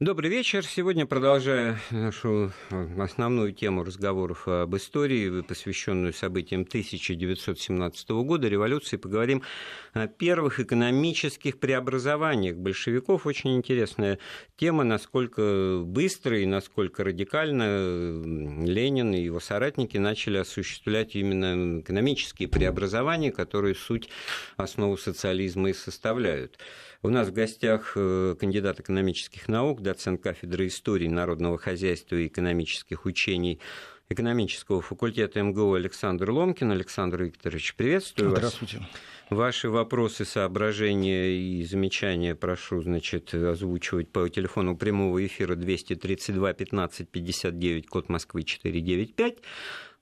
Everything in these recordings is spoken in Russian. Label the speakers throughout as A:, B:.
A: Добрый вечер. Сегодня, продолжая нашу э, основную тему разговоров об истории, посвященную событиям 1917 года, революции, поговорим о первых экономических преобразованиях большевиков. Очень интересная тема, насколько быстро и насколько радикально Ленин и его соратники начали осуществлять именно экономические преобразования, которые суть основу социализма и составляют. У нас в гостях э, кандидат экономических наук, доцент кафедры истории народного хозяйства и экономических учений экономического факультета МГУ Александр Ломкин. Александр Викторович, приветствую
B: вас. Здравствуйте.
A: Ваши вопросы, соображения и замечания прошу, значит, озвучивать по телефону прямого эфира 232 15 59, код Москвы 495.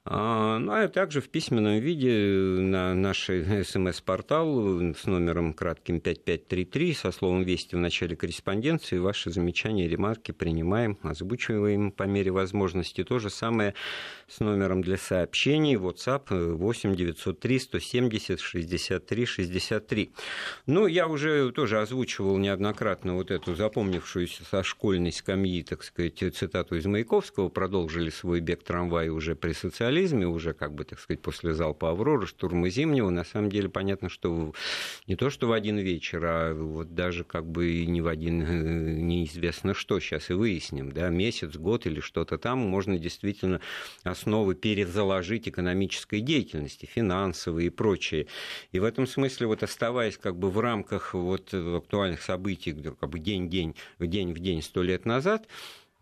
A: А, ну, а также в письменном виде на наш смс-портал с номером кратким 5533 со словом «Вести» в начале корреспонденции. Ваши замечания ремарки принимаем, озвучиваем по мере возможности. То же самое с номером для сообщений WhatsApp 8 903 170 63 63. Ну, я уже тоже озвучивал неоднократно вот эту запомнившуюся со школьной скамьи, так сказать, цитату из Маяковского. Продолжили свой бег трамвая уже при социализме социализме уже, как бы, так сказать, после залпа «Авроры», штурма Зимнего, на самом деле понятно, что не то, что в один вечер, а вот даже как бы и не в один э, неизвестно что, сейчас и выясним, да, месяц, год или что-то там, можно действительно основы перезаложить экономической деятельности, финансовые и прочее. И в этом смысле, вот оставаясь как бы в рамках вот актуальных событий, как бы день-день, день в день, сто лет назад,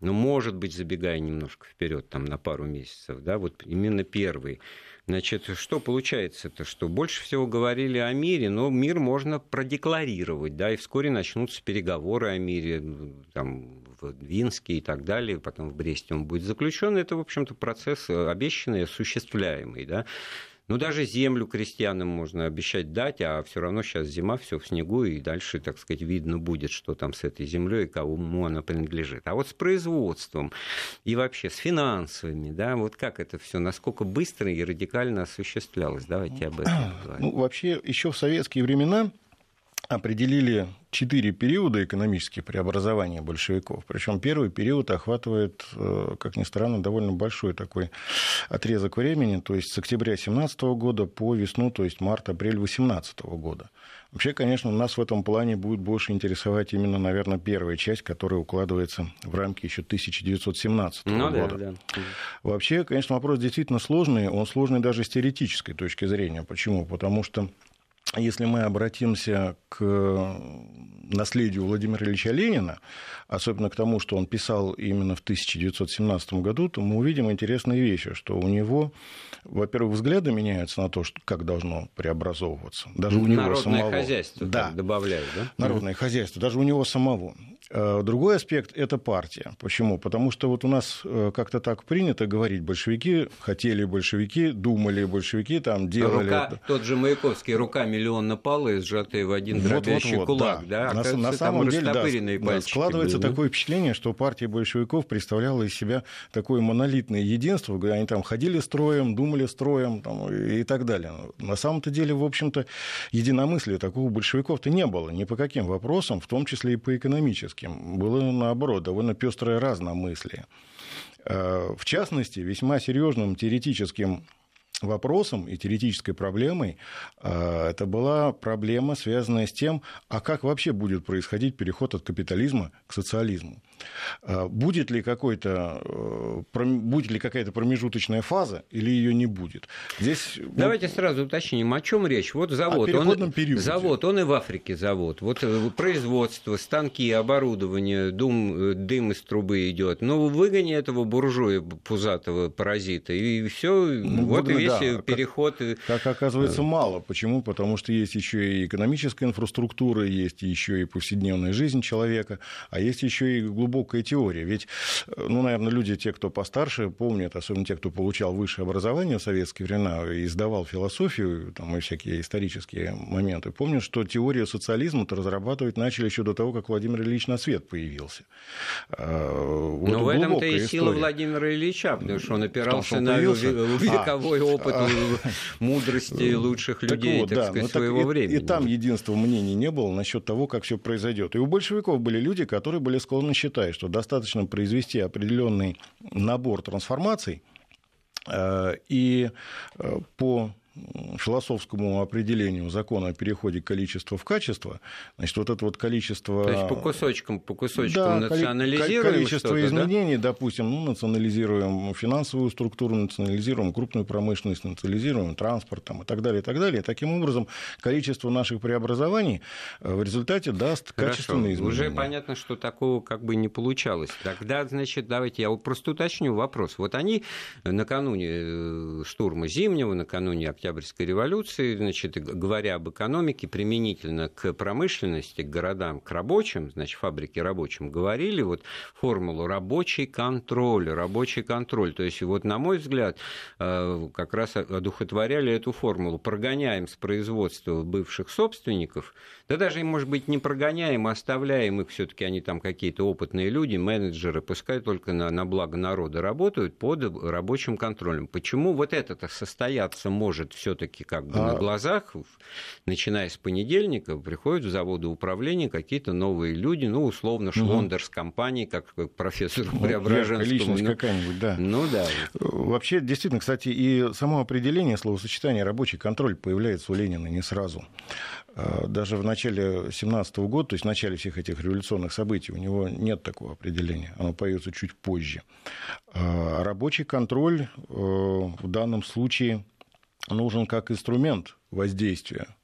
A: ну, может быть, забегая немножко вперед там на пару месяцев, да, вот именно первый. Значит, что получается-то, что больше всего говорили о мире, но мир можно продекларировать, да, и вскоре начнутся переговоры о мире, там, в Винске и так далее, потом в Бресте он будет заключен. Это, в общем-то, процесс обещанный, осуществляемый, да. Ну, даже землю крестьянам можно обещать дать, а все равно сейчас зима, все в снегу, и дальше, так сказать, видно будет, что там с этой землей и кому она принадлежит. А вот с производством и вообще с финансовыми, да, вот как это все, насколько быстро и радикально осуществлялось, давайте об этом
B: поговорим. Ну, вообще, еще в советские времена определили четыре периода экономических преобразований большевиков. Причем первый период охватывает, э, как ни странно, довольно большой такой отрезок времени, то есть с октября 2017 года по весну, то есть март-апрель 2018 года. Вообще, конечно, нас в этом плане будет больше интересовать именно, наверное, первая часть, которая укладывается в рамки еще 1917 ну, года. Да, да. Вообще, конечно, вопрос действительно сложный, он сложный даже с теоретической точки зрения. Почему? Потому что если мы обратимся к наследию Владимира Ильича Ленина, особенно к тому, что он писал именно в 1917 году, то мы увидим интересные вещи, что у него, во-первых, взгляды меняются на то, что, как должно преобразовываться. Даже у него
A: Народное
B: самого.
A: хозяйство да. добавляют, да?
B: Народное хозяйство, даже у него самого. Э, другой аспект – это партия. Почему? Потому что вот у нас э, как-то так принято говорить, большевики хотели большевики, думали большевики, там делали...
A: Рука, тот же Маяковский, рука миллион палы, сжатые в один дробящий вот, вот, кулак, да?
B: да? На, на самом деле, да, да, складывается
A: были,
B: такое впечатление, что партия большевиков представляла из себя такое монолитное единство, где они там ходили строем, думали строем там, и так далее. На самом-то деле, в общем-то, единомыслия такого большевиков-то не было ни по каким вопросам, в том числе и по экономическим Достоевским было, наоборот, довольно пестрое разномыслие. Э, в частности, весьма серьезным теоретическим вопросом и теоретической проблемой э, это была проблема, связанная с тем, а как вообще будет происходить переход от капитализма к социализму. Э, будет ли, какой-то, э, будет ли какая-то промежуточная фаза или ее не будет?
A: Здесь, Давайте вот... сразу уточним, о чем речь. Вот завод, он, периоде. завод, он и в Африке завод. Вот э, производство, станки, оборудование, дым, дым из трубы идет. Но выгони этого буржуя пузатого паразита, и все, ну, вот и весь да, переход.
B: Как, как оказывается, мало. Почему? Потому что есть еще и экономическая инфраструктура, есть еще и повседневная жизнь человека, а есть еще и глубокая теория. Ведь, э, ну, наверное, люди, те, кто постарше, помнят, особенно те, кто получал высшее образование в советские времена и сдавал философию там, и всякие исторические моменты, помнят, что теорию социализма-то разрабатывать начали еще до того, как Владимир Ильич на свет появился.
A: А, вот Но в этом-то и сила Владимира Ильича, потому что он опирался он на вековой а, опыт а, мудрости лучших людей, так, так сказать, ну, своего времени.
B: И там единства мнений не было насчет того, как все произойдет. И у большевиков были люди, которые были склонны считать, что достаточно произвести определенный набор трансформаций, и по философскому определению закона о переходе количества в качество, значит, вот это вот количество...
A: То есть по кусочкам, по кусочкам да, национализируем
B: количество изменений, да? допустим, ну, национализируем финансовую структуру, национализируем крупную промышленность, национализируем транспорт там, и так далее, и так далее. Таким образом, количество наших преобразований э, в результате даст Хорошо. качественные изменения.
A: Уже понятно, что такого как бы не получалось. Тогда, значит, давайте я вот просто уточню вопрос. Вот они накануне э, штурма Зимнего, накануне Октябрьской революции, значит, говоря об экономике применительно к промышленности, к городам, к рабочим, значит, фабрики рабочим, говорили вот формулу рабочий контроль, рабочий контроль. То есть, вот, на мой взгляд, э, как раз одухотворяли эту формулу. Прогоняем с производства бывших собственников, да даже, может быть, не прогоняем, а оставляем их, все таки они там какие-то опытные люди, менеджеры, пускай только на, на благо народа работают под рабочим контролем. Почему вот это-то состояться может все-таки как бы а... на глазах, начиная с понедельника, приходят в заводы управления какие-то новые люди, ну, условно, Шлондер с компанией, как профессор ну, Преображенскому.
B: Личность ну, какая-нибудь, да.
A: Ну, да.
B: Вообще, действительно, кстати, и само определение словосочетания «рабочий контроль» появляется у Ленина не сразу. А, даже в начале 17 года, то есть в начале всех этих революционных событий, у него нет такого определения. Оно появится чуть позже. А, рабочий контроль э, в данном случае нужен как инструмент воздействия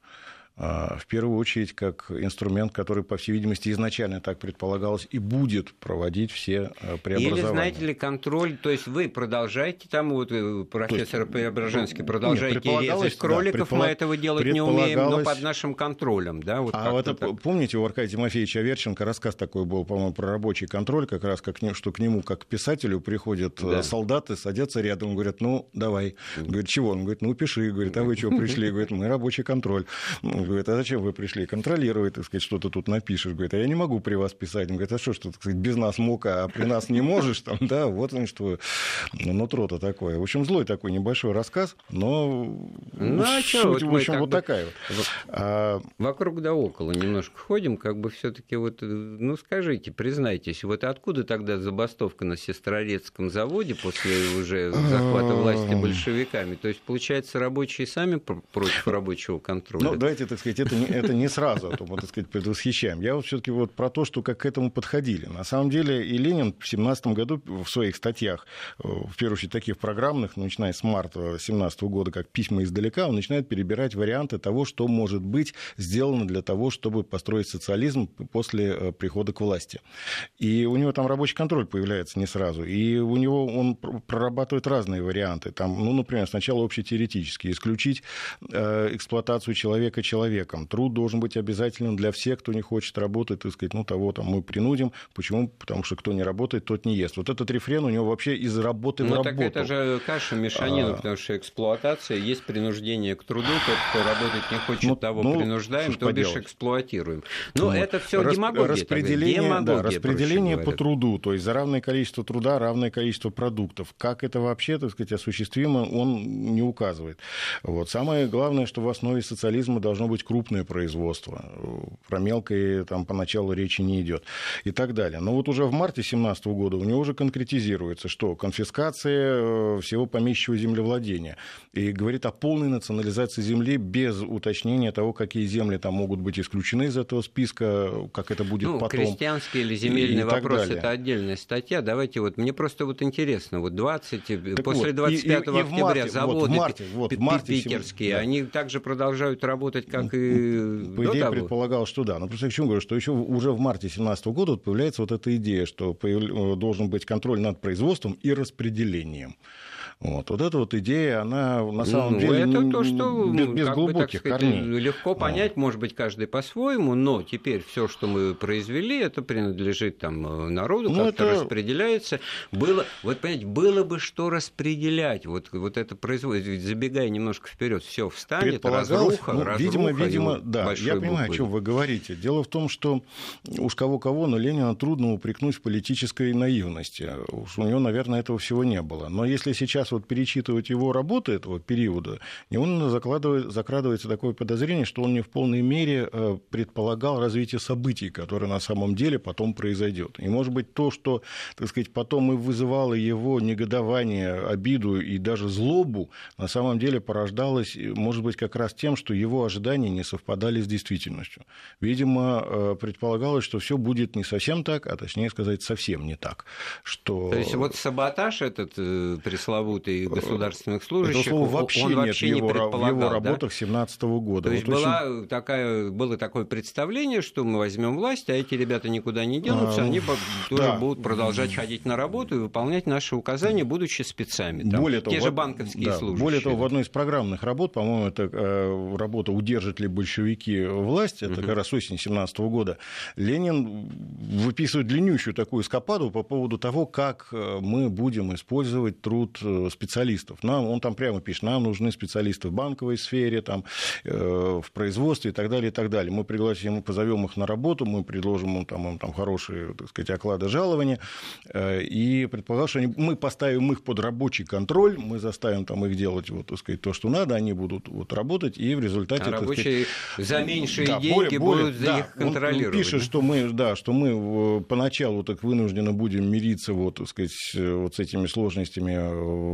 B: в первую очередь как инструмент, который, по всей видимости, изначально так предполагалось и будет проводить все а, преобразования.
A: Или, знаете ли, контроль, то есть вы продолжаете, там вот э, профессор есть, Преображенский, продолжаете нет, резать кроликов, да, мы этого делать не умеем, но под нашим контролем. Да,
B: вот а вот это, так. помните, у Аркадия Тимофеевича Аверченко рассказ такой был, по-моему, про рабочий контроль, как раз как, что к нему, как к писателю, приходят э, да. солдаты, садятся рядом, говорят, ну, давай. Говорит, чего? Он говорит, ну, пиши. Говорит, а вы чего пришли? Говорит, мы рабочий контроль говорит, а зачем вы пришли? Контролировать, так сказать, что ты тут напишешь. Говорит, а я не могу при вас писать. Он говорит, а что, что так сказать, без нас мог, а при нас не можешь? Там, да, вот он что, нутро-то такое. В общем, злой такой небольшой рассказ, но ну, а суть, в общем, вот такая вот.
A: А... Вокруг да около немножко ходим, как бы все таки вот, ну, скажите, признайтесь, вот откуда тогда забастовка на Сестрорецком заводе после уже захвата власти большевиками? То есть, получается, рабочие сами против рабочего контроля?
B: Ну, давайте, так сказать, это не, это не сразу, а то мы, так сказать, предвосхищаем. Я вот все-таки вот про то, что как к этому подходили. На самом деле и Ленин в 17 году в своих статьях, э, в первую очередь таких программных, начиная с марта 17 года, как «Письма издалека», он начинает перебирать варианты того, что может быть сделано для того, чтобы построить социализм после э, прихода к власти. И у него там рабочий контроль появляется не сразу. И у него он прорабатывает разные варианты. Там, ну, например, сначала общетеоретически исключить э, эксплуатацию человека человеком человеком. Труд должен быть обязательным для всех, кто не хочет работать, так сказать, ну, того там мы принудим. Почему? Потому что кто не работает, тот не ест. Вот этот рефрен у него вообще из работы
A: ну,
B: в
A: работу. так это же каша мешанина, а... потому что эксплуатация, есть принуждение к труду, тот, кто работать не хочет, ну, того ну, принуждаем, то бишь эксплуатируем. Ну, вот. это все Рас... демагогия.
B: Распределение, демагогия, да, распределение по труду, то есть за равное количество труда равное количество продуктов. Как это вообще, так сказать, осуществимо, он не указывает. Вот. Самое главное, что в основе социализма должно быть крупное производство. Про мелкое там поначалу речи не идет и так далее. Но вот уже в марте 2017 года у него уже конкретизируется, что конфискация э, всего помещичьего землевладения. И говорит о полной национализации земли без уточнения того, какие земли там могут быть исключены из этого списка, как это будет ну, потом.
A: Крестьянский или земельный и, вопрос – это отдельная статья. Давайте вот, мне просто вот интересно, вот 20, так после 25 вот, и, и, октября марте, заводы вот, в марте, вот, в марте, питерские, да. они также продолжают работать, как и
B: по идее, того. предполагал, что да. Но просто к чему говорю, что еще уже в марте 2017 года вот появляется вот эта идея, что должен быть контроль над производством и распределением. Вот, вот эта вот идея, она на самом ну, деле
A: это то, что без, без глубоких бы, сказать, корней. Легко понять, вот. может быть, каждый по-своему, но теперь все, что мы произвели, это принадлежит там народу, ну, как-то это... распределяется. Было, вот понимаете, было бы что распределять. Вот, вот это производит, забегая немножко вперед, все встанет, разруха, ну, разруха.
B: Видимо, видимо, да. Я понимаю, буквы. о чем вы говорите. Дело в том, что уж кого-кого, но Ленина трудно упрекнуть в политической наивности. Уж у него, наверное, этого всего не было. Но если сейчас раз вот перечитывать его работы этого периода, он закрадывается такое подозрение, что он не в полной мере э, предполагал развитие событий, которое на самом деле потом произойдет. И, может быть, то, что, так сказать, потом и вызывало его негодование, обиду и даже злобу, на самом деле порождалось, может быть, как раз тем, что его ожидания не совпадали с действительностью. Видимо, э, предполагалось, что все будет не совсем так, а точнее сказать, совсем не так. Что...
A: То есть вот саботаж этот э, пресловутый государственных служащих,
B: Это слово вообще он
A: нет
B: вообще не предполагал, в его работах 17 -го года.
A: То есть
B: вот
A: была очень... такая, было такое представление, что мы возьмем власть, а эти ребята никуда не денутся, а, они тоже да. будут продолжать ходить на работу и выполнять наши указания, будучи спецами. Там,
B: более
A: того, те же банковские да, служащие.
B: Более того, в одной из программных работ, по-моему, это э, работа «Удержат ли большевики власть», это угу. как раз осень 17 года, Ленин выписывает длиннющую такую эскападу по поводу того, как э, мы будем использовать труд э, специалистов. Нам, он там прямо пишет, нам нужны специалисты в банковой сфере, там, в производстве и так далее, и так далее. Мы пригласим, мы позовем их на работу, мы предложим им там, им, там хорошие, так сказать, оклады жалования, и предполагал, что они, мы поставим их под рабочий контроль, мы заставим там их делать вот, так сказать, то, что надо, они будут вот, работать, и в результате... А
A: рабочие сказать, за меньшие да, деньги более, будут за да, их контролировать.
B: Он пишет, что мы, да, что мы поначалу так вынуждены будем мириться вот, так сказать, вот с этими сложностями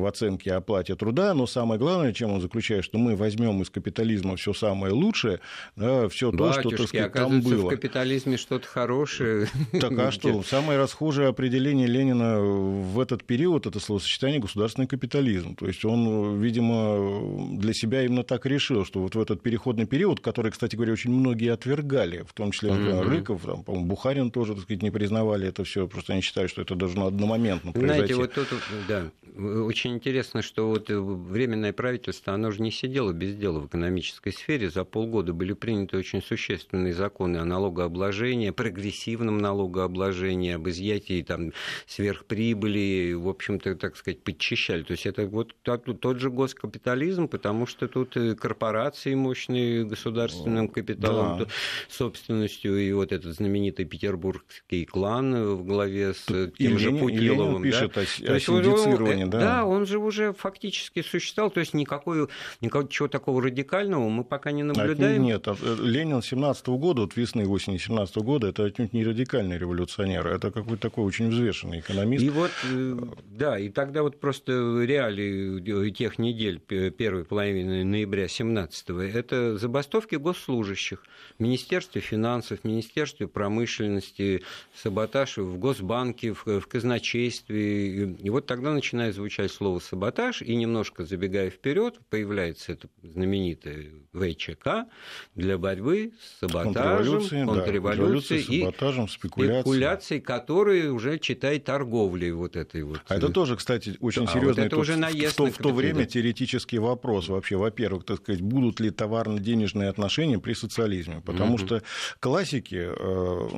B: в оценке и оплате труда, но самое главное, чем он заключает, что мы возьмем из капитализма все самое лучшее, да, все то, что, так сказать, там было.
A: в капитализме что-то хорошее.
B: Так а что? Самое расхожее определение Ленина в этот период – это словосочетание «государственный капитализм». То есть он, видимо, для себя именно так решил, что вот в этот переходный период, который, кстати говоря, очень многие отвергали, в том числе например, mm-hmm. Рыков, там, по-моему, Бухарин тоже, так сказать, не признавали это все, просто они считают, что это должно одномоментно произойти.
A: Знаете, вот тут, да, очень интересно, что вот временное правительство, оно же не сидело без дела в экономической сфере. За полгода были приняты очень существенные законы о налогообложении, прогрессивном налогообложении, об изъятии там, сверхприбыли, в общем-то, так сказать, подчищали. То есть это вот тот же госкапитализм, потому что тут корпорации мощные государственным капиталом, да. собственностью, и вот этот знаменитый петербургский клан в главе с тут тем же Путиловым.
B: пишет да? о, о синдицировании,
A: да? Да, он же уже фактически существовал, то есть никакой, ничего такого радикального мы пока не наблюдаем.
B: Нет, а, э, Ленин 17 года, вот весны осени 17 года, это отнюдь не радикальный революционер, это какой-то такой очень взвешенный экономист.
A: И вот, э, да, и тогда вот просто реалии тех недель первой половины ноября 17 это забастовки госслужащих в Министерстве финансов, в Министерстве промышленности, саботаж в Госбанке, в, в казначействе. И вот тогда начинает звучать слово саботаж, и немножко забегая вперед, появляется это знаменитое ВЧК для борьбы с саботажем, контрреволюцией, да, и саботажем, спекуляцией. спекуляцией, которые уже читай торговлей вот этой вот.
B: А это тоже, кстати, очень а серьезный вот это уже в, то, в то время теоретический вопрос вообще. Во-первых, так сказать, будут ли товарно-денежные отношения при социализме? Потому mm-hmm. что классики э,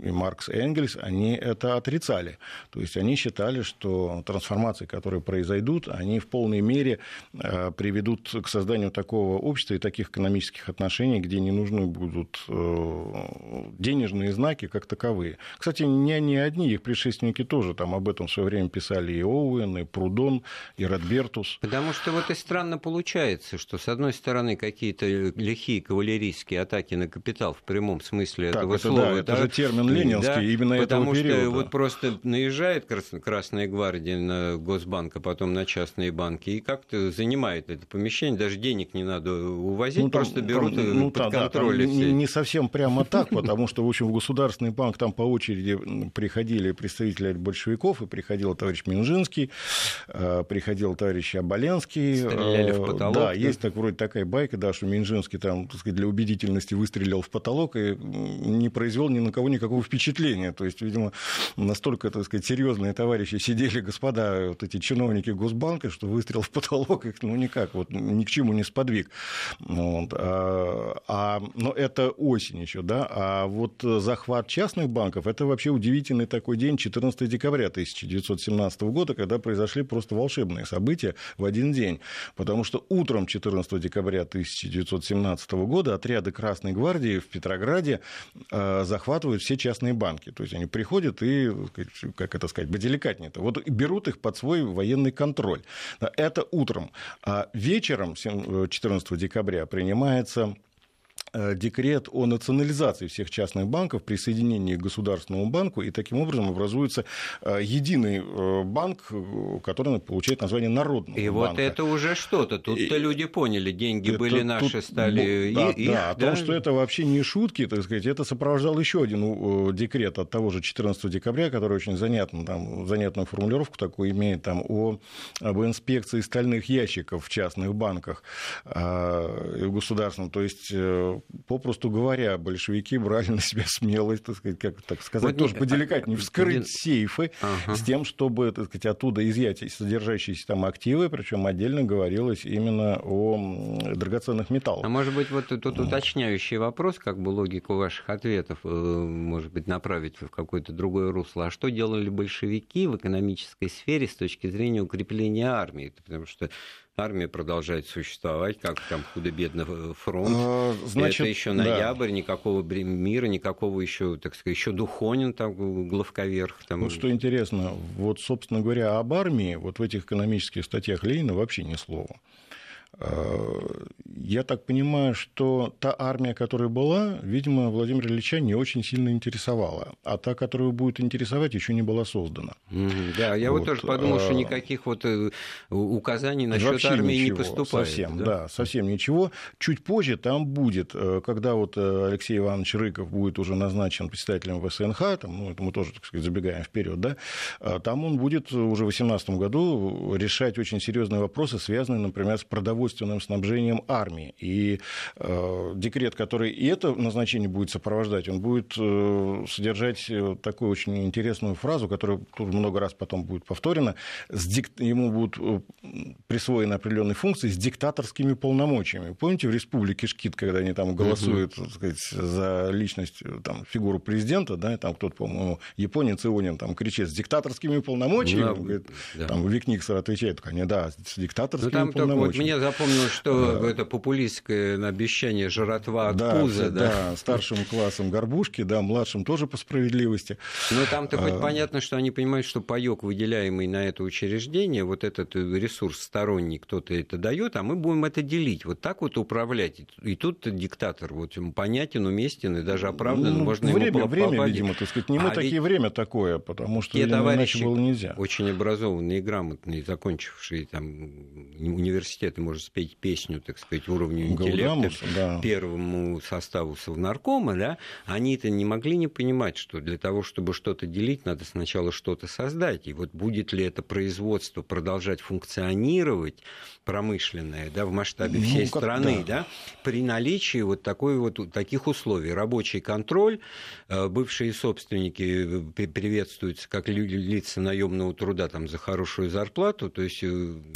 B: и Маркс, и Энгельс, они это отрицали. То есть они считали, что трансформации, которые произойдут, они в полной мере э, приведут к созданию такого общества и таких экономических отношений, где не нужны будут э, денежные знаки как таковые. Кстати, не они одни, их предшественники тоже там об этом в свое время писали и Оуэн, и Прудон, и Радбертус.
A: Потому что вот и странно получается, что с одной стороны какие-то лихие кавалерийские атаки на капитал в прямом смысле так, этого
B: это,
A: слова.
B: Да, это, это же термин ленинский, да, именно
A: потому
B: этого периода.
A: что вот просто наезжает Красная гвардия на Госбанк, а потом на частные банки, и как-то занимает это помещение, даже денег не надо увозить, ну, там, просто берут там, ну, под да, контроль. Да,
B: не, не совсем прямо так, потому что, в общем, в Государственный банк там по очереди приходили представители большевиков, и приходил товарищ Минжинский, э, приходил товарищ Оболенский.
A: Стреляли в э, потолок.
B: Да, есть так, вроде такая байка, да, что Минжинский там, так сказать, для убедительности выстрелил в потолок и не произвел ни на кого никакого впечатления. То есть, видимо, настолько, так сказать, серьезные товарищи сидели, господа, вот эти чиновники Госбанка, что выстрел в потолок их, ну, никак, вот, ни к чему не сподвиг. Вот. А, а, но это осень еще, да, а вот захват частных банков, это вообще удивительный такой день, 14 декабря 1917 года, когда произошли просто волшебные события в один день. Потому что утром 14 декабря 1917 года отряды Красной гвардии в Петрограде э, захватывают все частные банки. То есть они приходят и, как это сказать, поделикатнее-то, вот берут их под свой военный контроль. Это утром. А вечером, 14 декабря, принимается Э, декрет о национализации всех частных банков, присоединении к Государственному банку, и таким образом образуется э, единый э, банк, который получает название Народного
A: и
B: банка.
A: вот это уже что-то. Тут-то люди поняли, деньги это, были наши, тут, стали
B: да,
A: их.
B: Да, о том, что это вообще не шутки, так сказать, это сопровождал еще один декрет от того же 14 декабря, который очень занятно, там, занятную формулировку такую имеет, там, о, об инспекции стальных ящиков в частных банках э, государственном. То есть попросту говоря, большевики брали на себя смелость, так сказать, как так сказать, вот тоже поделикатнее, вскрыть сейфы ага. с тем, чтобы, так сказать, оттуда изъять содержащиеся там активы, причем отдельно говорилось именно о драгоценных металлах.
A: А может быть, вот тут уточняющий вопрос, как бы логику ваших ответов, э, может быть, направить в какое-то другое русло. А что делали большевики в экономической сфере с точки зрения укрепления армии? Потому что армия продолжает существовать, как там худо-бедно э, фронт. А, значит, Это еще ноябрь, да. никакого мира, никакого еще, так сказать, еще Духонин там главковерх. Там...
B: Вот что интересно, вот, собственно говоря, об армии вот в этих экономических статьях Ленина вообще ни слова. Я так понимаю, что та армия, которая была, видимо, Владимира Ильича не очень сильно интересовала, а та, которая будет интересовать, еще не была создана.
A: Да, я вот, вот тоже подумал, что а, никаких вот э, указаний насчет армии
B: ничего,
A: не поступает.
B: Совсем, да? да, совсем ничего. Чуть позже там будет, э, когда вот э, Алексей Иванович Рыков будет уже назначен председателем ВСНХ, там, ну, это мы тоже, так сказать, забегаем вперед, да, там он будет уже в 2018 году решать очень серьезные вопросы, связанные, например, с продовольствием продовольственным снабжением армии. И э, декрет, который и это назначение будет сопровождать, он будет э, содержать э, такую очень интересную фразу, которая тут много раз потом будет повторена. С дик... Ему будут э, присвоены определенные функции с диктаторскими полномочиями. Помните, в республике Шкит, когда они там голосуют так сказать, за личность, э, там, фигуру президента, да, там кто-то, по-моему, японец Ионин там кричит с диктаторскими полномочиями, да, говорит, да. там Викниксер отвечает, они, да, с диктаторскими ну, там полномочиями.
A: Только, вот запомнил, что это популистское обещание жратва от да, пуза.
B: Да, да, старшим классом горбушки, да, младшим тоже по справедливости.
A: Но там-то хоть а... понятно, что они понимают, что паёк, выделяемый на это учреждение, вот этот ресурс сторонний кто-то это дает, а мы будем это делить. Вот так вот управлять. И тут диктатор вот понятен, уместен и даже оправдан. Ну, можно
B: время, ему время, видимо, так сказать. Не мы а такие ведь... время такое, потому что иначе было нельзя.
A: Очень образованные, грамотные, закончившие там университеты, может спеть песню, так сказать, уровню интеллекта да. первому составу Совнаркома, да, они-то не могли не понимать, что для того, чтобы что-то делить, надо сначала что-то создать. И вот будет ли это производство продолжать функционировать, промышленное, да, в масштабе ну, всей страны, да. да, при наличии вот, такой вот таких условий. Рабочий контроль, э, бывшие собственники э, приветствуются как лица наемного труда там, за хорошую зарплату. То есть, э,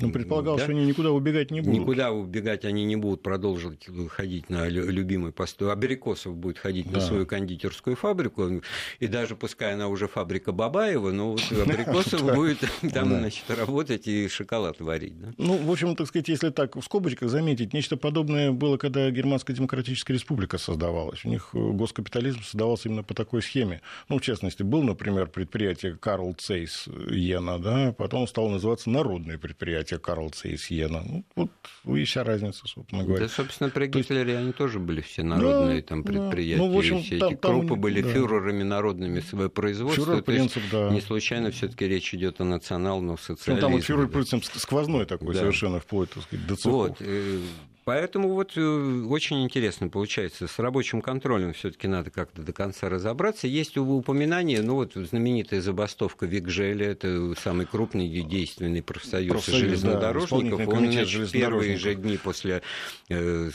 B: ну, предполагал, да? что они никуда убегать не будут
A: Никуда убегать они не будут продолжить ходить на любимый пост. Абрикосов будет ходить да. на свою кондитерскую фабрику, и даже пускай она уже фабрика Бабаева, но вот Абрикосов будет там, значит, работать и шоколад варить.
B: Ну, в общем, так сказать, если так в скобочках заметить, нечто подобное было, когда Германская Демократическая Республика создавалась. У них госкапитализм создавался именно по такой схеме. Ну, в частности, был, например, предприятие Карл Цейс Йена, да, потом стало называться Народное предприятие Карл Цейс Йена. Ну, вот и вся разница, собственно говоря.
A: Да, собственно, при Гитлере есть... они тоже были все народные да, там предприятия. Ну, в общем, все там, эти там, были да. фюрерами народными своего производства. Фюрер принцип, да. Не случайно все таки речь идет о национальном социализме. Ну,
B: там вот фюрер принцип сквозной такой да. совершенно вплоть, так сказать, до цехов. Вот. Э,
A: Поэтому вот э, очень интересно получается. С рабочим контролем все-таки надо как-то до конца разобраться. Есть упоминание, ну вот знаменитая забастовка Викжеля, это самый крупный и действенный профсоюз, профсоюз железнодорожников. Да, Он значит, первые же дни после э,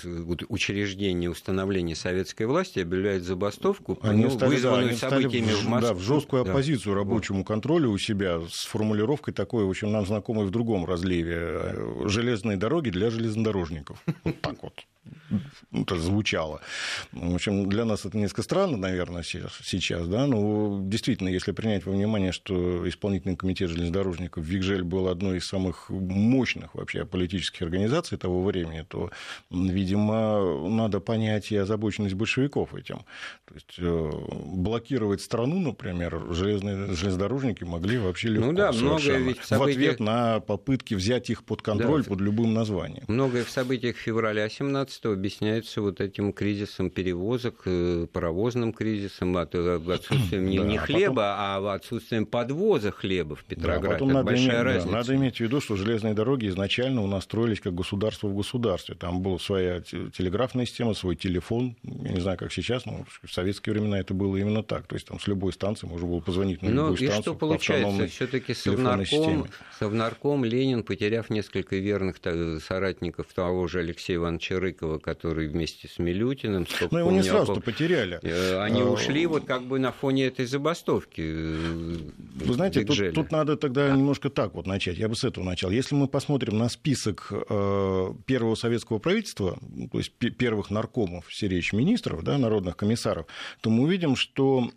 A: учреждения, установления советской власти объявляет забастовку,
B: они ну, стали, вызванную да, событиями в, в Москве. Да, в жесткую оппозицию да. рабочему контролю у себя с формулировкой такой, в общем, нам знакомой в другом разливе. Железные дороги для железнодорожников. Вот так вот. Ну, это звучало. В общем, для нас это несколько странно, наверное, сейчас, да, но действительно, если принять во внимание, что исполнительный комитет железнодорожников Викжель был одной из самых мощных вообще политических организаций того времени, то, видимо, надо понять и озабоченность большевиков этим. То есть э, блокировать страну, например, железные, железнодорожники могли вообще легко
A: ну да, многое ведь в,
B: событиях... в ответ на попытки взять их под контроль да, под любым названием.
A: Многое в событиях февраля 17 объясняется вот этим кризисом перевозок, э, паровозным кризисом, отсутствием не, не хлеба, а отсутствием подвоза хлеба в Петрограде. Да,
B: надо, иметь, разница. Да, надо иметь в виду, что железные дороги изначально у нас строились как государство в государстве. Там была своя телеграфная система, свой телефон. Я не знаю, как сейчас, но в советские времена это было именно так. То есть там с любой станции можно было позвонить на ну, любую
A: ну,
B: станцию.
A: И что получается? Все-таки совнарком, совнарком Ленин, потеряв несколько верных соратников того же Алексея Ивановича Рыкова, который вместе с Милютиным...
B: Но его не сразу потеряли.
A: Э, они а, ушли вот как бы на фоне этой забастовки.
B: Э, Вы знаете, тут, тут надо тогда да. немножко так вот начать. Я бы с этого начал. Если мы посмотрим на список э, первого советского правительства, то есть первых наркомов, все речь министров, да, народных комиссаров, то мы увидим, что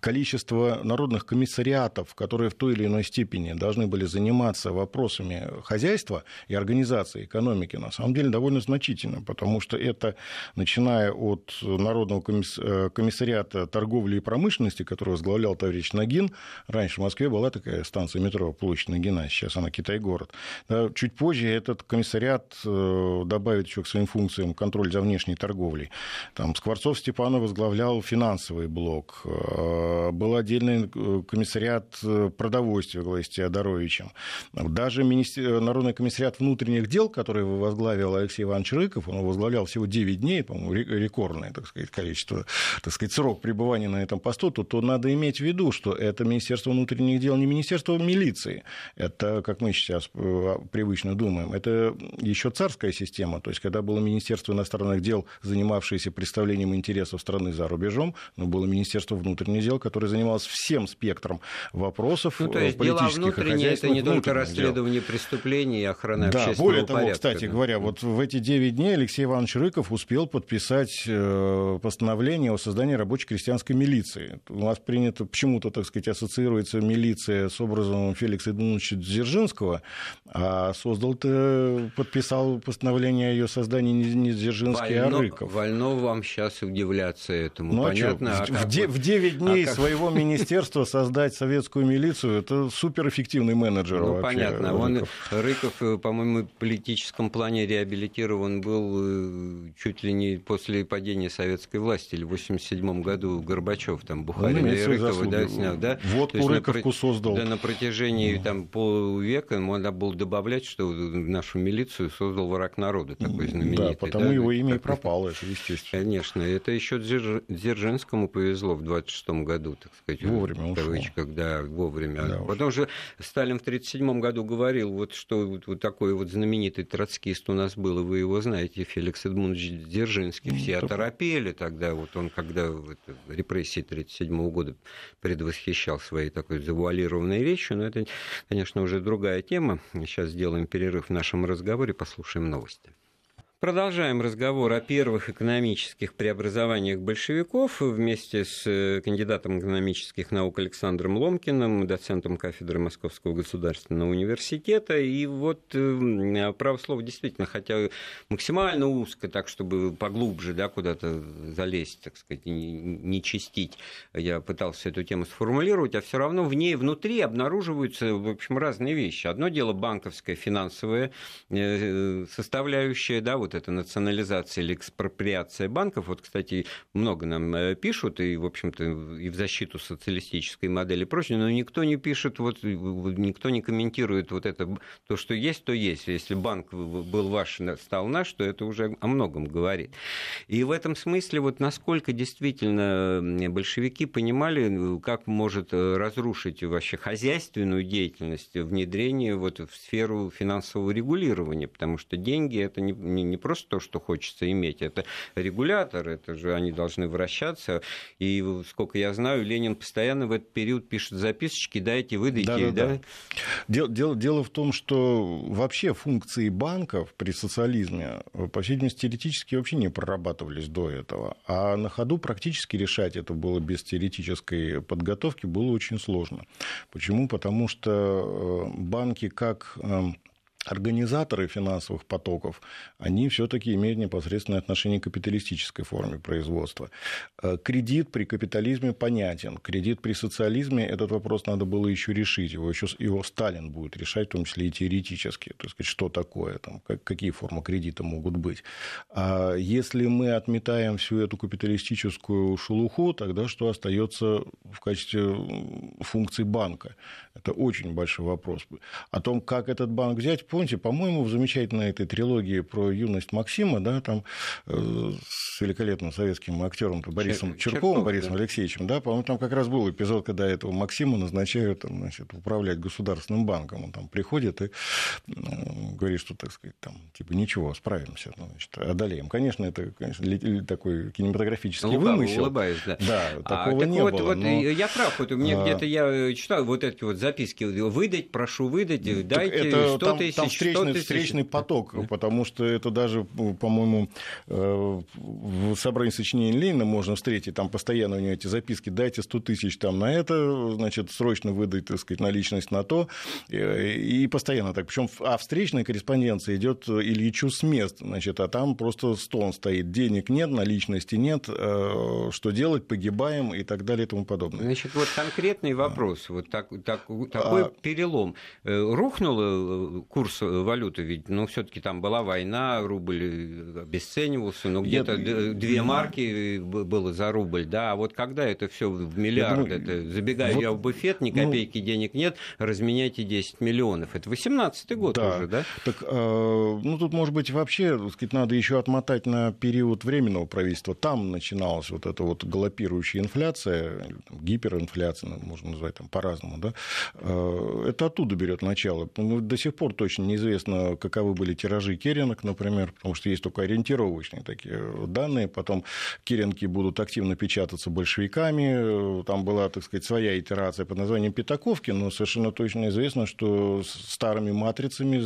B: количество народных комиссариатов, которые в той или иной степени должны были заниматься вопросами хозяйства и организации экономики, на самом деле довольно значительно, потому что это, начиная от Народного э, комиссариата торговли и промышленности, который возглавлял товарищ Нагин, раньше в Москве была такая станция метро площадь Нагина, сейчас она Китай-город. Чуть позже этот комиссариат э, добавит еще к своим функциям контроль за внешней торговлей. Там Скворцов Степанов возглавлял финансовый блок. Э, был отдельный комиссариат продовольствия главе Теодоровичем. Даже Народный комиссариат внутренних дел, который возглавил Алексей Иванович Рыков, он возглавлял всего 9 дней, по-моему, рекордное, так сказать, количество, так сказать, срок пребывания на этом посту, то, то надо иметь в виду, что это Министерство внутренних дел не Министерство милиции. Это, как мы сейчас э, привычно думаем, это еще царская система. То есть, когда было Министерство иностранных дел, занимавшееся представлением интересов страны за рубежом, но было Министерство внутренних дел, которое занималось всем спектром вопросов
A: ну, то есть политических дела внутренние, это не только расследование дел. преступлений и охрана да, общественного
B: более того, порядка. кстати да. говоря, вот в эти 9 дней Алексей Иванович Рыков успел подписать э, постановление о создании рабочей крестьянской милиции. У нас принято почему-то, так сказать, ассоциируется милиция с образом Феликса Эдмундовича Дзержинского, а создал-то, подписал постановление о ее создании не Дзержинский, а вольно, а Рыков.
A: Вольно вам сейчас удивляться этому, ну, понятно?
B: А в, в 9 дней а как... своего министерства создать советскую милицию, это суперэффективный менеджер
A: Ну,
B: вообще,
A: понятно. Рыков. Он, Рыков, э, по-моему, в политическом плане реабилитирован был э, чуть ли не после падения советской власти, или в 87 году Горбачев там Бухарина и Рыкова да, снял. Да?
B: Водку Рыковку на, создал.
A: Да, на протяжении там, полвека можно было добавлять, что нашу милицию создал враг народа, такой знаменитый.
B: Да, потому да, его имя и пропало, это естественно.
A: Конечно, это еще Дзержинскому повезло в 26 году, так сказать.
B: Вовремя
A: в кавычках, да, вовремя. Да, Потому что Сталин в 1937 году говорил, вот что вот такой вот знаменитый троцкист у нас был, и вы его знаете, Феликс Эдмундович Дзержинский. Ну, Все оторопели тогда, вот он, когда вот, репрессии 1937 года предвосхищал своей такой завуалированной речью, но это, конечно, уже другая тема. Сейчас сделаем перерыв в нашем разговоре, послушаем новости. Продолжаем разговор о первых экономических преобразованиях большевиков вместе с э, кандидатом экономических наук Александром Ломкиным, доцентом кафедры Московского государственного университета. И вот э, право слова действительно, хотя максимально узко, так чтобы поглубже да, куда-то залезть, так сказать, не, чистить, я пытался эту тему сформулировать, а все равно в ней внутри обнаруживаются, в общем, разные вещи. Одно дело банковская, финансовая э, составляющая, да, вот это национализация или экспроприация банков. Вот, кстати, много нам э, пишут, и, в общем-то, и в защиту социалистической модели и прочее, но никто не пишет, вот, никто не комментирует вот это, то, что есть, то есть. Если банк был ваш, стал наш, то это уже о многом говорит. И в этом смысле, вот насколько действительно большевики понимали, как может э, разрушить вообще хозяйственную деятельность внедрение вот в сферу финансового регулирования, потому что деньги это не, не, не просто то, что хочется иметь. Это регулятор, это же они должны вращаться. И, сколько я знаю, Ленин постоянно в этот период пишет записочки, дайте, выдайте. Да, да, да.
B: да? Дело, дело, дело в том, что вообще функции банков при социализме, по всей видимости, теоретически вообще не прорабатывались до этого. А на ходу практически решать это было без теоретической подготовки было очень сложно. Почему? Потому что э, банки как эм, организаторы финансовых потоков, они все-таки имеют непосредственное отношение к капиталистической форме производства. Э, кредит при капитализме понятен. Кредит при социализме, этот вопрос надо было еще решить. Его, еще, его Сталин будет решать, в том числе и теоретически. То есть, что такое, там, какие формы кредита могут быть. А если мы отметаем всю эту капиталистическую шелуху, тогда что остается в качестве функции банка? Это очень большой вопрос. О том, как этот банк взять, помните, по-моему, в замечательной этой трилогии про юность Максима, да, там э, с великолепным советским актером Борисом Чер... Черковым, Черков, Борисом да. Алексеевичем, да, по-моему, там как раз был эпизод, когда этого Максима назначают там, значит, управлять государственным банком. Он там приходит и э, говорит, что, так сказать, там, типа, ничего, справимся, ну, значит, одолеем. Конечно, это, конечно, такой кинематографический Лукаво, вымысел.
A: улыбаюсь, да.
B: Да, а, такого а, не
A: вот,
B: было.
A: Вот, но... Я прав, вот, мне а... где-то я читал вот эти вот записки, выдать, прошу выдать, дайте это, 100
B: там,
A: тысяч,
B: там встречный, тысяч. встречный поток, потому что это даже, по-моему, э, в собрании сочинений Ленина можно встретить, там постоянно у него эти записки, дайте 100 тысяч там на это, значит, срочно выдать, так сказать, наличность на то, и постоянно так. Причем, а встречная корреспонденция идет Ильичу с мест, значит, а там просто стон стоит, денег нет, наличности нет, э, что делать, погибаем и так далее и тому подобное.
A: Значит, вот конкретный вопрос, вот так, так, такой а... перелом. Э, рухнул курс валюты, ведь, ну, все-таки там была война, рубль обесценивался, но где-то Нет, две марки было за рубль, да, а вот когда это все в миллиард, думаю, это забегаю вот, я в буфет, ни ну, копейки ну, денег нет, разменяйте 10 миллионов. Это 18-й год да, уже, да?
B: Так, э, ну, тут, может быть, вообще, так сказать, надо еще отмотать на период временного правительства. Там начиналась вот эта вот галопирующая инфляция, гиперинфляция, ну, можно назвать там по-разному, да, э, это оттуда берет начало. Ну, до сих пор точно неизвестно, каковы были тиражи керенок, например, потому что есть только ориентировочные такие данные. Потом керенки будут активно печататься большевиками. Там была, так сказать, своя итерация под названием Пятаковки, но совершенно точно известно, что старыми матрицами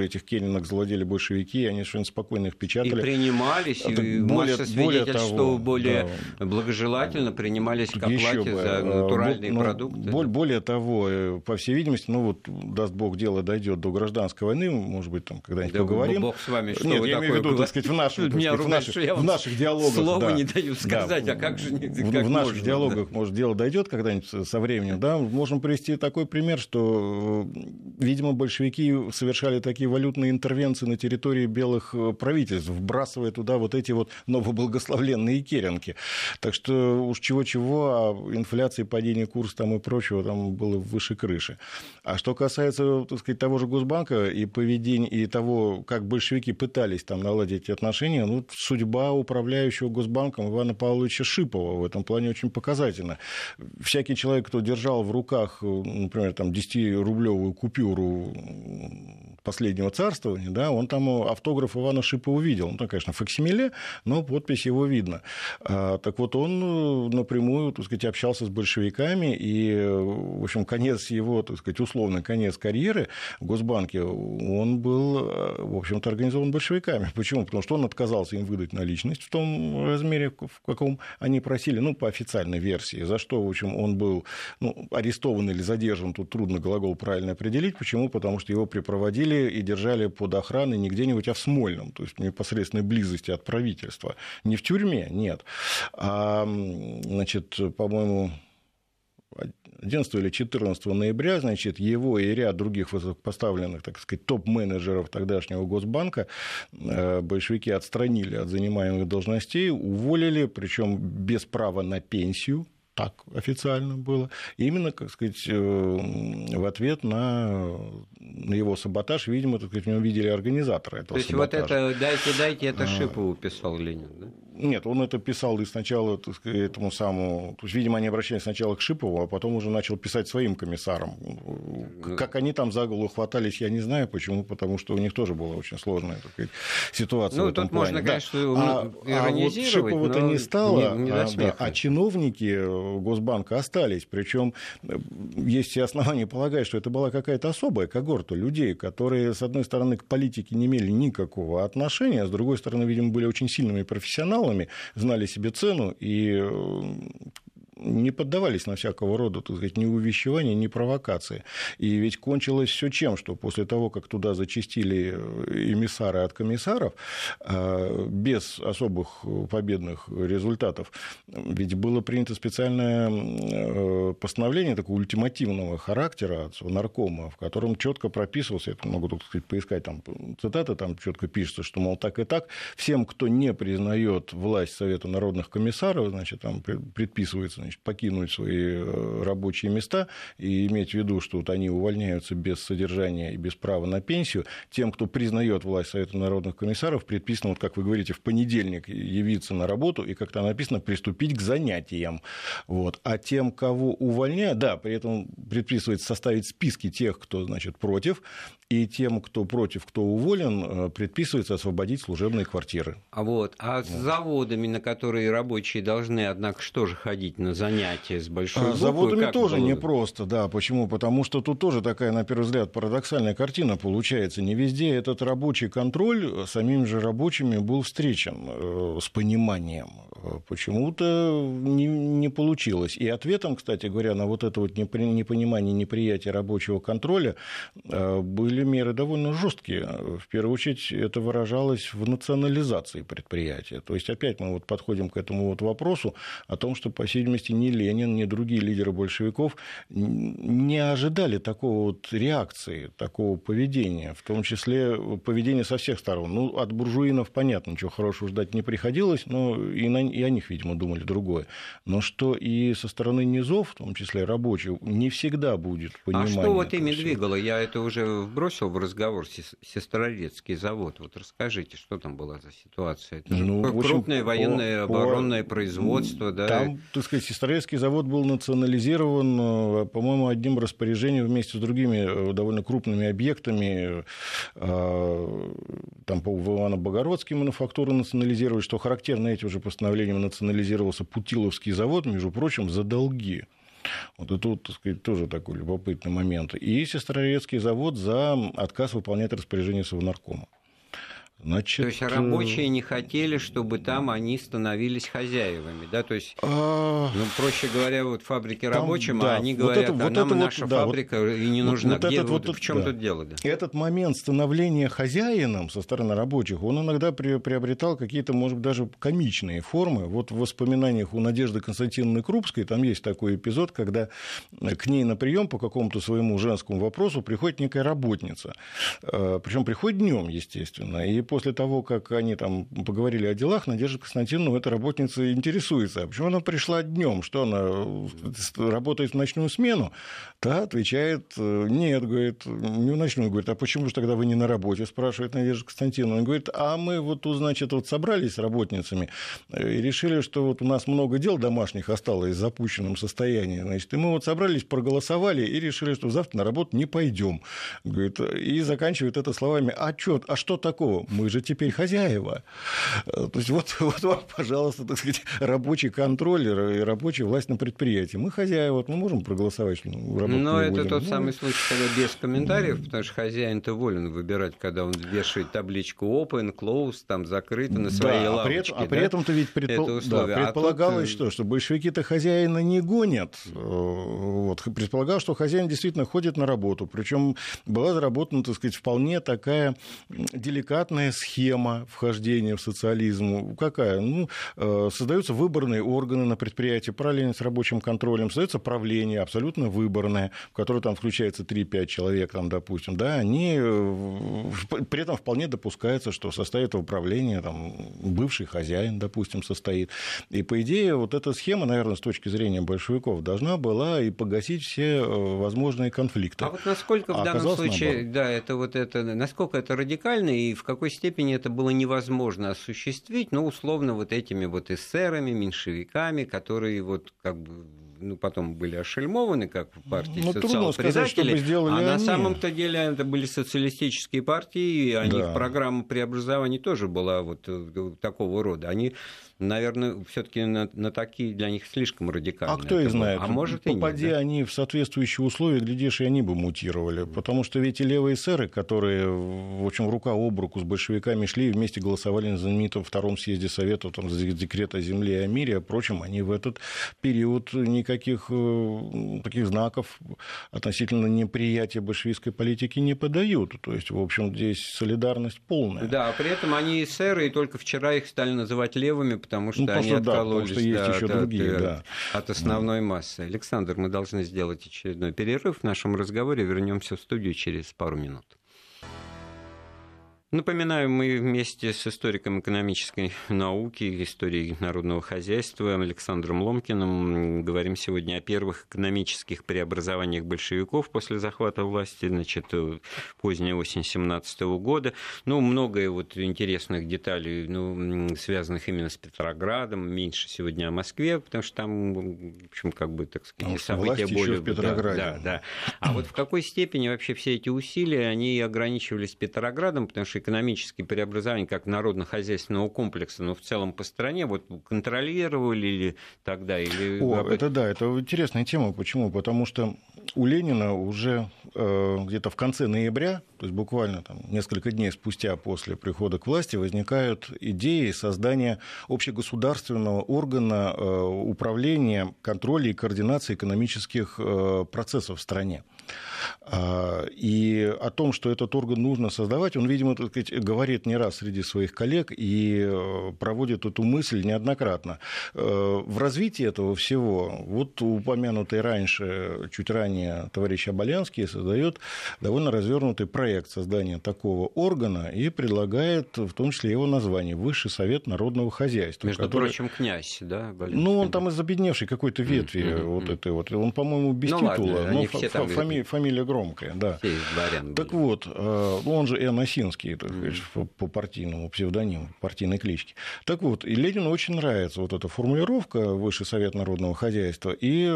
B: этих керенок завладели большевики, и они совершенно спокойно их печатали.
A: И принимались, Это и более, масса более того, более да, благожелательно принимались к оплате за натуральные
B: ну,
A: продукты.
B: Более того, э, по всей видимости, ну вот, даст бог, дело дойдет до гражданской войны, может быть, там когда-нибудь да, поговорим.
A: Бог с вами, что
B: Нет, я имею в виду, так сказать, в, нашем, так сказать, в, наших, в наших диалогах.
A: Слово
B: да,
A: не даю сказать, да, а как же не
B: как В наших можно, диалогах, да? может, дело дойдет когда-нибудь со временем, да, можем привести такой пример, что, видимо, большевики совершали такие валютные интервенции на территории белых э, правительств, вбрасывая туда вот эти вот новоблагословленные керенки. Так что уж чего-чего, а инфляции, падение курса там и прочего там было выше крыши. А что касается, так сказать, того же Госбанка и поведения, и того, как большевики пытались там наладить отношения, ну, судьба управляющего Госбанком Ивана Павловича Шипова в этом плане очень показательна. Всякий человек, кто держал в руках, например, там, 10-рублевую купюру последнего царствования, да, он там автограф Ивана Шипова увидел. Ну, конечно, факсимиле, но подпись его видно. А, так вот, он напрямую, так сказать, общался с большевиками, и, в общем, конец его, так сказать, условный конец карьеры в Госбанке, он был, э, в общем-то, организован большевиками. Почему? Потому что он отказался им выдать наличность в том размере, в каком они просили, ну, по официальной версии, за что, в общем, он был ну, арестован или задержан, тут трудно глагол правильно определить. Почему? Потому что его припроводили и держали под охраной не где-нибудь, а в Смольном, то есть в непосредственной близости от правительства. Не в тюрьме, нет. А, значит, по-моему, 11 или 14 ноября, значит, его и ряд других высокопоставленных, так сказать, топ-менеджеров тогдашнего Госбанка э, большевики отстранили от занимаемых должностей, уволили, причем без права на пенсию, так официально было, именно, как сказать, э, в ответ на, его саботаж, видимо, так сказать, в нем видели организаторы этого
A: То есть
B: саботажа.
A: вот это «дайте, дайте» это а. Шипову писал Ленин, да?
B: Нет, он это писал и сначала так сказать, этому самому... То есть, видимо, они обращались сначала к Шипову, а потом уже начал писать своим комиссарам, Ну... Как они там за голову хватались, я не знаю. Почему? Потому что у них тоже была очень сложная такая ситуация.
A: Ну, тут плане. можно, конечно, да.
B: а, а вот Шипова-то не стало, не, не а, да, а чиновники э, Госбанка остались. Причем э, есть все основания полагать, что это была какая-то особая когорта людей, которые, с одной стороны, к политике не имели никакого отношения, а с другой стороны, видимо, были очень сильными профессионалами, знали себе цену и э, не поддавались на всякого рода, так сказать, ни увещевания, ни провокации. И ведь кончилось все чем, что после того, как туда зачистили э, эмиссары от комиссаров, э, без особых победных результатов, ведь было принято специальное э, постановление такого ультимативного характера от наркома, в котором четко прописывался, я могу, так сказать, поискать там цитаты, там четко пишется, что, мол, так и так, всем, кто не признает власть Совета народных комиссаров, значит, там предписывается значит, покинуть свои э, рабочие места и иметь в виду, что вот они увольняются без содержания и без права на пенсию, тем, кто признает власть Совета народных комиссаров, предписано, вот как вы говорите, в понедельник явиться на работу и, как там написано, приступить к занятиям. Вот. А тем, кого увольняют, да, при этом предписывается составить списки тех, кто, значит, против, и тем, кто против, кто уволен, э, предписывается освободить служебные квартиры.
A: А вот, а с заводами, на которые рабочие должны, однако, что же ходить на занятия с большой а, буквы?
B: Заводами как тоже было? непросто, да. Почему? Потому что тут тоже такая, на первый взгляд, парадоксальная картина получается. Не везде этот рабочий контроль самими же рабочими был встречен э, с пониманием. Почему-то не, не получилось. И ответом, кстати говоря, на вот это вот непонимание, неприятие рабочего контроля э, были меры довольно жесткие. В первую очередь это выражалось в национализации предприятия. То есть опять мы вот подходим к этому вот вопросу о том, что, по всей видимости, ни Ленин, ни другие лидеры большевиков не ожидали такого вот реакции, такого поведения, в том числе поведения со всех сторон. Ну, от буржуинов, понятно, ничего хорошего ждать не приходилось, но и, на, и о них, видимо, думали другое. Но что и со стороны низов, в том числе рабочих, не всегда будет понимание.
A: А что вот ими двигало? Я это уже вбросил бросил в разговор Сестрорецкий завод. Вот расскажите, что там была за ситуация? Это ну, крупное общем, военное по, оборонное по... производство, да?
B: Там, так сказать, Сестрорецкий завод был национализирован, э, по-моему, одним распоряжением вместе с другими э, довольно крупными объектами. Э, там по Ивано-Богородский мануфактуру национализировали, что характерно этим же постановлением национализировался Путиловский завод, между прочим, за долги. Вот это, так сказать, тоже такой любопытный момент. И Сестрорецкий завод за отказ выполнять распоряжение Совнаркома.
A: Значит, то есть рабочие не хотели, чтобы там они становились хозяевами, да, то есть, а... ну, проще говоря, вот фабрики там, рабочим, да, а они говорят, вот это, а вот нам это наша вот, фабрика да, и не нужна. Вот, Где, вот, вот, в чем да. тут дело? Да?
B: Этот момент становления хозяином со стороны рабочих, он иногда приобретал какие-то, может быть, даже комичные формы. Вот в воспоминаниях у Надежды Константиновны Крупской там есть такой эпизод, когда к ней на прием по какому-то своему женскому вопросу приходит некая работница, э, причем приходит днем, естественно, и после того, как они там поговорили о делах, Надежда Константиновна, эта работница, интересуется, а почему она пришла днем, что она работает в ночную смену? Та отвечает, нет, говорит, не в ночную, говорит, а почему же тогда вы не на работе, спрашивает Надежда Константиновна. Он говорит, а мы вот, значит, вот собрались с работницами и решили, что вот у нас много дел домашних осталось в запущенном состоянии, значит, и мы вот собрались, проголосовали и решили, что завтра на работу не пойдем. Говорит, и заканчивает это словами, а, чё, а что такого? Мы же теперь хозяева. То есть вот, вот вам, пожалуйста, так сказать, рабочий контроллер и рабочая власть на предприятии. Мы хозяева, вот мы можем проголосовать, что
A: Но это будем. тот ну, самый случай, когда без комментариев, потому что хозяин-то волен выбирать, когда он вешает табличку open, close, там закрыто на своей да, лавочке.
B: А при, этом, а при этом-то ведь предпол... да, предполагалось, а тут... что, что большевики-то хозяина не гонят. Э, вот. Предполагалось, что хозяин действительно ходит на работу. Причем была заработана, так сказать, вполне такая деликатная схема вхождения в социализм какая? Ну, э, создаются выборные органы на предприятии, параллельно с рабочим контролем, создается правление абсолютно выборное, в которое там включается 3-5 человек, там, допустим, да, они э, при этом вполне допускается, что в составе этого правления там, бывший хозяин, допустим, состоит. И, по идее, вот эта схема, наверное, с точки зрения большевиков, должна была и погасить все э, возможные конфликты.
A: А вот насколько в а данном случае, наоборот. да, это вот это, насколько это радикально и в какой степени это было невозможно осуществить, ну, условно, вот этими вот эсерами, меньшевиками, которые вот как бы ну, потом были ошельмованы, как партии
B: ну, социал-предатели,
A: а
B: они.
A: на самом-то деле это были социалистические партии, и у них да. программа преобразований тоже была вот э, такого рода. Они наверное, все-таки на, на такие для них слишком радикальные.
B: А кто их знает?
A: А может
B: Попади
A: и нет, да?
B: они в соответствующие условия, глядишь, и они бы мутировали. Потому что ведь и левые эсеры, которые, в общем, рука об руку с большевиками шли и вместе голосовали на знаменитом втором съезде Совета там, за декрет о земле и о мире, а впрочем, они в этот период никаких э, таких знаков относительно неприятия большевистской политики не подают. То есть, в общем, здесь солидарность полная.
A: Да, а при этом они эсеры, и только вчера их стали называть левыми, потому что ну, они
B: да,
A: откололись
B: потому что есть
A: да,
B: еще
A: от,
B: другие,
A: от,
B: да.
A: от основной массы. Александр, мы должны сделать очередной перерыв в нашем разговоре. Вернемся в студию через пару минут. Напоминаю, мы вместе с историком экономической науки, историей народного хозяйства Александром Ломкиным говорим сегодня о первых экономических преобразованиях большевиков после захвата власти, значит, поздняя осень 17 года. Ну, многое вот интересных деталей, ну, связанных именно с Петроградом, меньше сегодня о Москве, потому что там, в общем, как бы, так сказать,
B: потому события более... в Петрограде.
A: Да, да, да. А вот в какой степени вообще все эти усилия, они ограничивались Петроградом, потому что экономические преобразования как народно-хозяйственного комплекса, но в целом по стране, вот контролировали ли тогда? Или...
B: О, это да, это интересная тема. Почему? Потому что у Ленина уже э, где-то в конце ноября, то есть буквально там, несколько дней спустя после прихода к власти, возникают идеи создания общегосударственного органа э, управления, контроля и координации экономических э, процессов в стране. А, и о том, что этот орган нужно создавать, он, видимо, так сказать, говорит не раз среди своих коллег и э, проводит эту мысль неоднократно. Э, в развитии этого всего, вот упомянутый раньше, чуть ранее товарищ Абалянский создает довольно развернутый проект создания такого органа и предлагает в том числе его название «Высший совет народного хозяйства».
A: Между который... прочим, князь, да?
B: Абалянский? Ну, он там из обедневшей какой-то ветви mm-hmm. вот этой вот. Он, по-моему, без ну, титула. Ладно, но ф- фами- фамилия громкая, да. Так вот, э, ну, он же Н. Осинский, так сказать, по партийному псевдониму, партийной кличке. Так вот, и Ленину очень нравится вот эта формулировка Высший совет народного хозяйства, и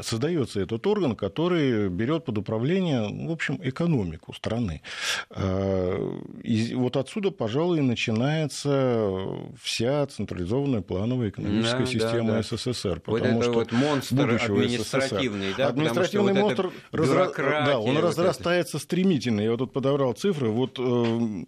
B: создается этот орган, который берет под управление, в общем, экономику страны. Э, и вот отсюда, пожалуй, начинается вся централизованная плановая экономическая да, система да, да. СССР.
A: Вот это что вот монстр административный,
B: СССР. да? Административный вот монстр разра... да, он разрастается стремительно. Я вот тут подобрал цифры. Вот э,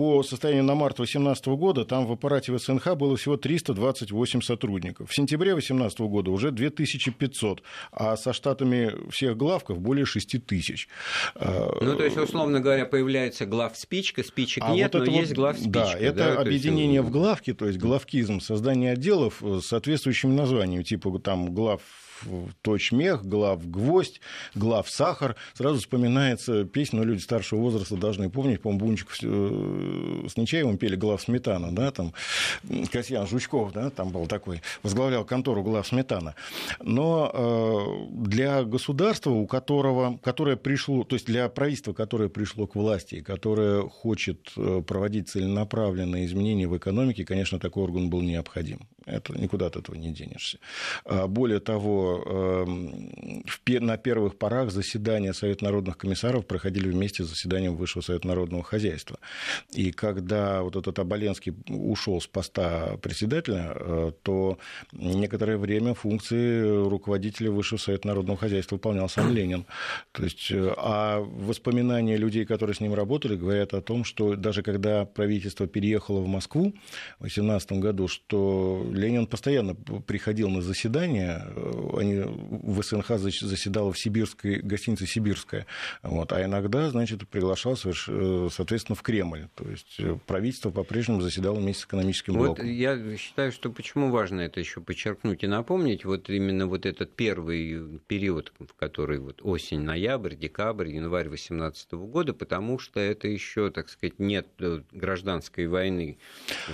B: по состоянию на март 2018 года там в аппарате ВСНХ было всего 328 сотрудников. В сентябре 2018 года уже 2500, а со штатами всех главков более 6 тысяч.
A: А, ну, то есть, условно говоря, появляется главспичка, спичек а нет, вот но есть вот, главспичка.
B: Да, это да, объединение есть... в главки, то есть главкизм, создание отделов с соответствующим названием, типа там глав точмех, глав гвоздь, глав сахар. Сразу вспоминается песня, но люди старшего возраста должны помнить, по-моему, Бунчиков э, с Нечаевым пели глав сметана, да, там Касьян Жучков, да, там был такой, возглавлял контору глав сметана. Но э, для государства, у которого, которое пришло, то есть для правительства, которое пришло к власти и которое хочет э, проводить целенаправленные изменения в экономике, конечно, такой орган был необходим. Это никуда от этого не денешься. А более того, Эм, на первых порах заседания Совета народных комиссаров проходили вместе с заседанием Высшего Совета народного хозяйства. И когда вот этот Оболенский ушел с поста председателя, э, то некоторое время функции руководителя Высшего Совета народного хозяйства выполнял сам Ленин. То есть, э, а воспоминания людей, которые с ним работали, говорят о том, что даже когда правительство переехало в Москву в 2018 году, что Ленин постоянно приходил на заседания, э, они, в СНХ заседала в сибирской гостинице «Сибирская», вот, а иногда, значит, приглашал, э, соответственно, в Кремль. То есть э, правительство по-прежнему заседало вместе с экономическим
A: вот
B: блоком.
A: Я считаю, что почему важно это еще подчеркнуть и напомнить, вот именно вот этот первый период, в который вот осень, ноябрь, декабрь, январь 2018 года, потому что это еще, так сказать, нет гражданской войны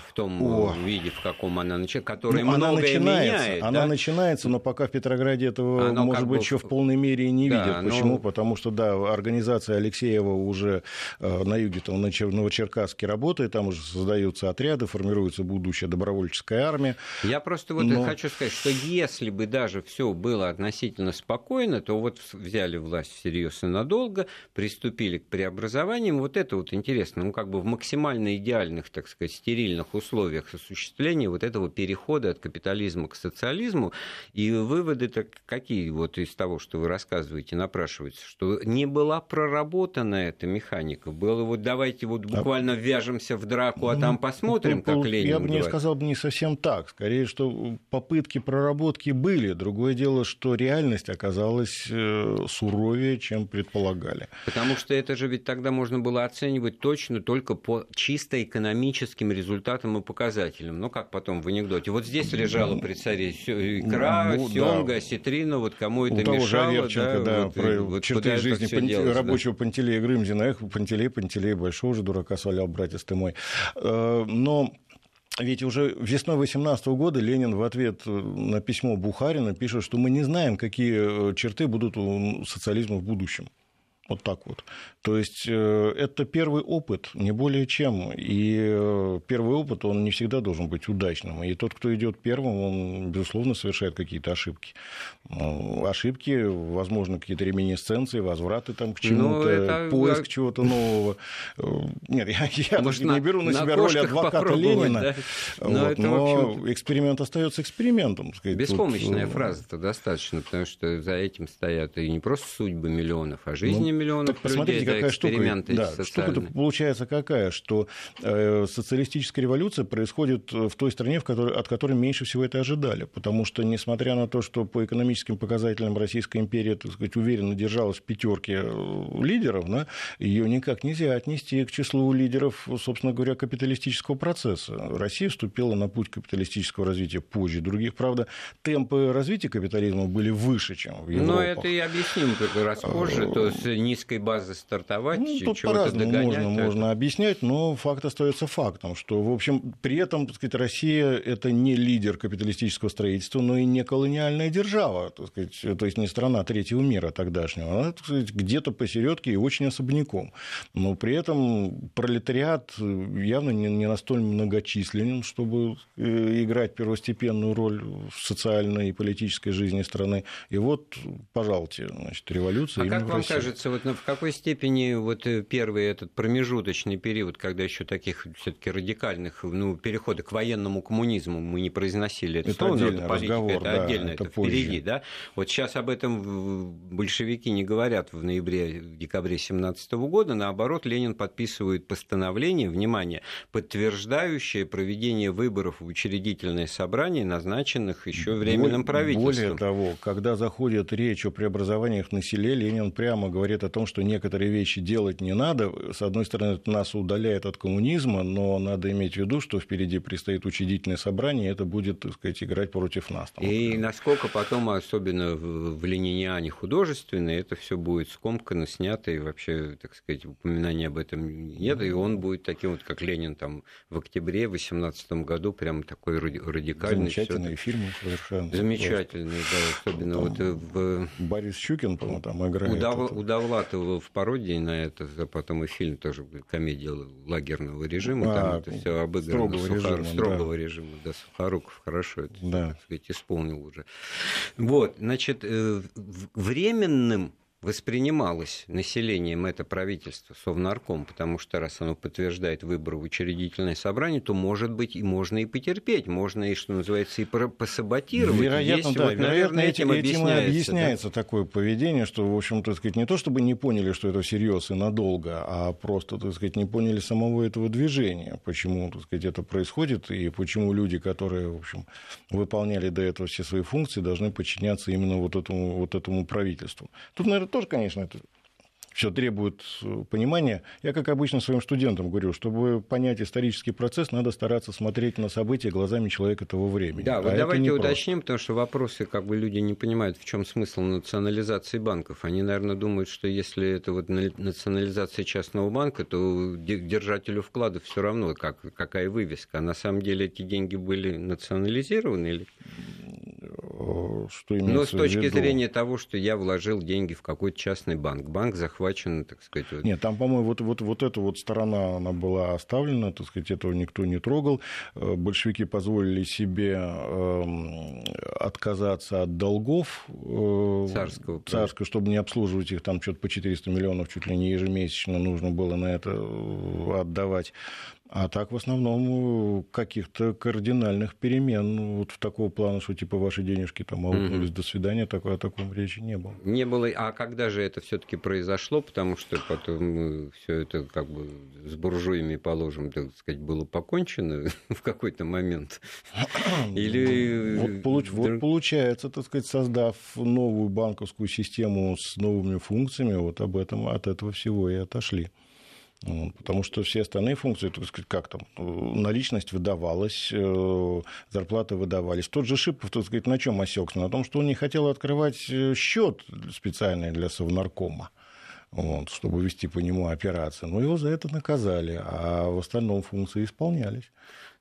A: в том О. виде, в каком она началась. Которая ну, многое
B: она начинается,
A: меняет.
B: Она
A: да?
B: начинается, но пока в Петрограде этого, оно может быть, бы... еще в полной мере и не да, видят. Почему? Но... Потому что, да, организация Алексеева уже э, на юге, там, на Новочеркасске работает, там уже создаются отряды, формируется будущая добровольческая армия.
A: Я просто вот но... хочу сказать, что если бы даже все было относительно спокойно, то вот взяли власть всерьез и надолго, приступили к преобразованиям, вот это вот интересно, ну, как бы в максимально идеальных, так сказать, стерильных условиях осуществления вот этого перехода от капитализма к социализму. И выводы-то какие вот из того, что вы рассказываете, напрашиваются, что не была проработана эта механика. Было вот давайте вот буквально ввяжемся в драку, а там ну, посмотрим, как Ленин
B: Я бы не сказал бы не совсем так. Скорее, что попытки проработки были. Другое дело, что реальность оказалась э, суровее, чем предполагали.
A: Потому что это же ведь тогда можно было оценивать точно только по чисто экономическим результатам и показателям. Ну, как потом в анекдоте. Вот здесь лежала при царе икра, ну, сёмга, да. сетрина, вот кому это У того мешало.
B: Же Аверченко, да, да, вот, про вот черты жизни Панти... делать, рабочего да. Пантелея Грымзина. Эх, Пантелей, Пантелей, большого же дурака свалял, братец ты мой. Э, но ведь уже весной 18 года Ленин в ответ на письмо Бухарина пишет, что мы не знаем, какие черты будут у социализма в будущем. Вот так вот. То есть э, это первый опыт, не более чем. И э, первый опыт, он не всегда должен быть удачным. И тот, кто идет первым, он, безусловно, совершает какие-то ошибки. Ошибки, возможно, какие-то реминесценции, возвраты там к ну, чему-то, это... поиск чего-то нового. Э, нет, я, я Может, не беру на, на себя роль адвоката Ленина. Да? Но, вот, но эксперимент остается экспериментом.
A: Сказать, Беспомощная тут... фраза-то достаточно, потому что за этим стоят и не просто судьбы миллионов, а жизни ну, миллионов так
B: посмотрите,
A: людей,
B: какая штука, да, штука получается какая, что э, социалистическая революция происходит в той стране, в которой, от которой меньше всего это ожидали, потому что, несмотря на то, что по экономическим показателям Российская империя, так сказать, уверенно держалась в пятерке э, лидеров, да, ее никак нельзя отнести к числу лидеров, собственно говоря, капиталистического процесса. Россия вступила на путь капиталистического развития позже других. Правда, темпы развития капитализма были выше, чем в Европе.
A: Но это и объясним как раз позже. То есть низкой базы стартовать, ну, тут по-разному
B: можно, это... можно объяснять, но факт остается фактом, что, в общем, при этом, так сказать, Россия – это не лидер капиталистического строительства, но и не колониальная держава, так сказать, то есть не страна третьего мира тогдашнего, она, так сказать, где-то посередке и очень особняком. Но при этом пролетариат явно не, не настолько многочисленен, чтобы э, играть первостепенную роль в социальной и политической жизни страны. И вот, пожалуйте, значит, революция.
A: А как вам кажется, вот в какой степени вот э, первый этот промежуточный период, когда еще таких все-таки радикальных ну, перехода к военному коммунизму мы не произносили это, это слово, это политика, разговор, это да, отдельно, это, это впереди, да? Вот сейчас об этом большевики не говорят в ноябре, декабре 2017 года, наоборот, Ленин подписывает постановление, внимание, подтверждающее проведение выборов в учредительное собрание, назначенных еще временным правительством.
B: Более того, когда заходит речь о преобразованиях на селе, Ленин прямо говорит о том, что некоторые вещи делать не надо. С одной стороны, это нас удаляет от коммунизма, но надо иметь в виду, что впереди предстоит учредительное собрание, и это будет, так сказать, играть против нас.
A: Там, и например. насколько потом, особенно в лениниане художественной, это все будет скомкано, снято, и вообще, так сказать, упоминания об этом нет, и он будет таким вот, как Ленин там в октябре 2018 году, прям такой радикальный.
B: Замечательные фильмы совершенно.
A: Замечательные, да, особенно там вот в...
B: Борис Щукин, по-моему, там играет.
A: Удав... Удовлатова в пародии на это, а потом и фильм тоже комедия лагерного режима, а, там это все обыграно строгого, Сухар... режима, строгого да. режима, да, Сухоруков хорошо это, да. так сказать, исполнил уже. Вот, значит, э, временным воспринималось населением это правительство, Совнарком, потому что раз оно подтверждает выбор в учредительное собрание, то, может быть, и можно и потерпеть, можно и, что называется, и посаботировать.
B: Вероятно, Есть, да, вот, вероятно, этим, этим объясняется, объясняется да? такое поведение, что, в общем, так сказать, не то чтобы не поняли, что это всерьез и надолго, а просто, так сказать, не поняли самого этого движения, почему, так сказать, это происходит, и почему люди, которые, в общем, выполняли до этого все свои функции, должны подчиняться именно вот этому, вот этому правительству. Тут, наверное, тоже, конечно, это все требует э, понимания. Я, как обычно, своим студентам говорю, чтобы понять исторический процесс, надо стараться смотреть на события глазами человека того времени.
A: Да, вот а давайте уточним, потому что вопросы, как бы люди не понимают, в чем смысл национализации банков. Они, наверное, думают, что если это вот национализация частного банка, то держателю вкладов все равно, как, какая вывеска. А на самом деле эти деньги были национализированы или что Но с точки виду? зрения того, что я вложил деньги в какой-то частный банк, банк захвачен, так сказать.
B: Нет, там, по-моему, вот, вот, вот эта вот сторона, она была оставлена, так сказать, этого никто не трогал. Э, большевики позволили себе эм, отказаться от долгов
A: э, царского,
B: царского чтобы не обслуживать их, там что-то по 400 миллионов чуть ли не ежемесячно нужно было на это э, отдавать. А так в основном каких-то кардинальных перемен вот в такого плана, что типа ваши денежки там аукнулись, mm-hmm. до свидания, такой, о таком речи не было.
A: Не было. А когда же это все-таки произошло? Потому что потом все это как бы с буржуями, положим, так сказать, было покончено в какой-то момент.
B: Или... Вот, получ... вот получается, так сказать, создав новую банковскую систему с новыми функциями, вот об этом, от этого всего и отошли. Потому что все остальные функции, так сказать, как там, наличность выдавалась, э, зарплаты выдавались. Тот же Шипов, так сказать, на чем осекся? На том, что он не хотел открывать э, счет специальный для совнаркома. Вот, чтобы вести по нему операции. Но его за это наказали, а в остальном функции исполнялись.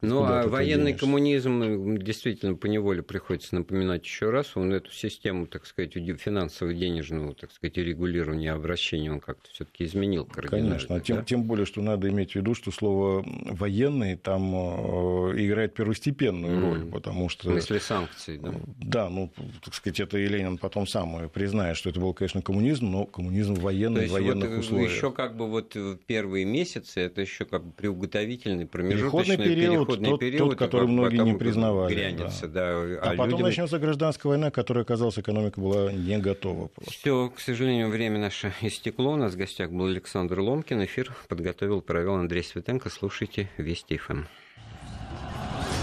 A: Ну, а военный денешься? коммунизм действительно по неволе приходится напоминать еще раз. Он эту систему, так сказать, финансово-денежного, так сказать, регулирования обращения он как-то все-таки изменил
B: кардинально. Конечно, а тем, да? тем более, что надо иметь в виду, что слово военный там э, играет первостепенную mm. роль, потому что...
A: В смысле санкций, да?
B: Да, ну, так сказать, это и Ленин потом сам признает, что это был, конечно, коммунизм, но коммунизм военный, в военных вот условиях.
A: Еще как бы вот первые месяцы это еще как бы приуготовительный промежуточный период, период
B: переходный тот, период, тот, который многие не признавали. Грянется, да. Да. А, а потом людям... начнется гражданская война, которая, оказалось, экономика была не готова.
A: Все, к сожалению, время наше истекло. У нас в гостях был Александр Ломкин. Эфир подготовил, провел Андрей Светенко. Слушайте Вести ФМ.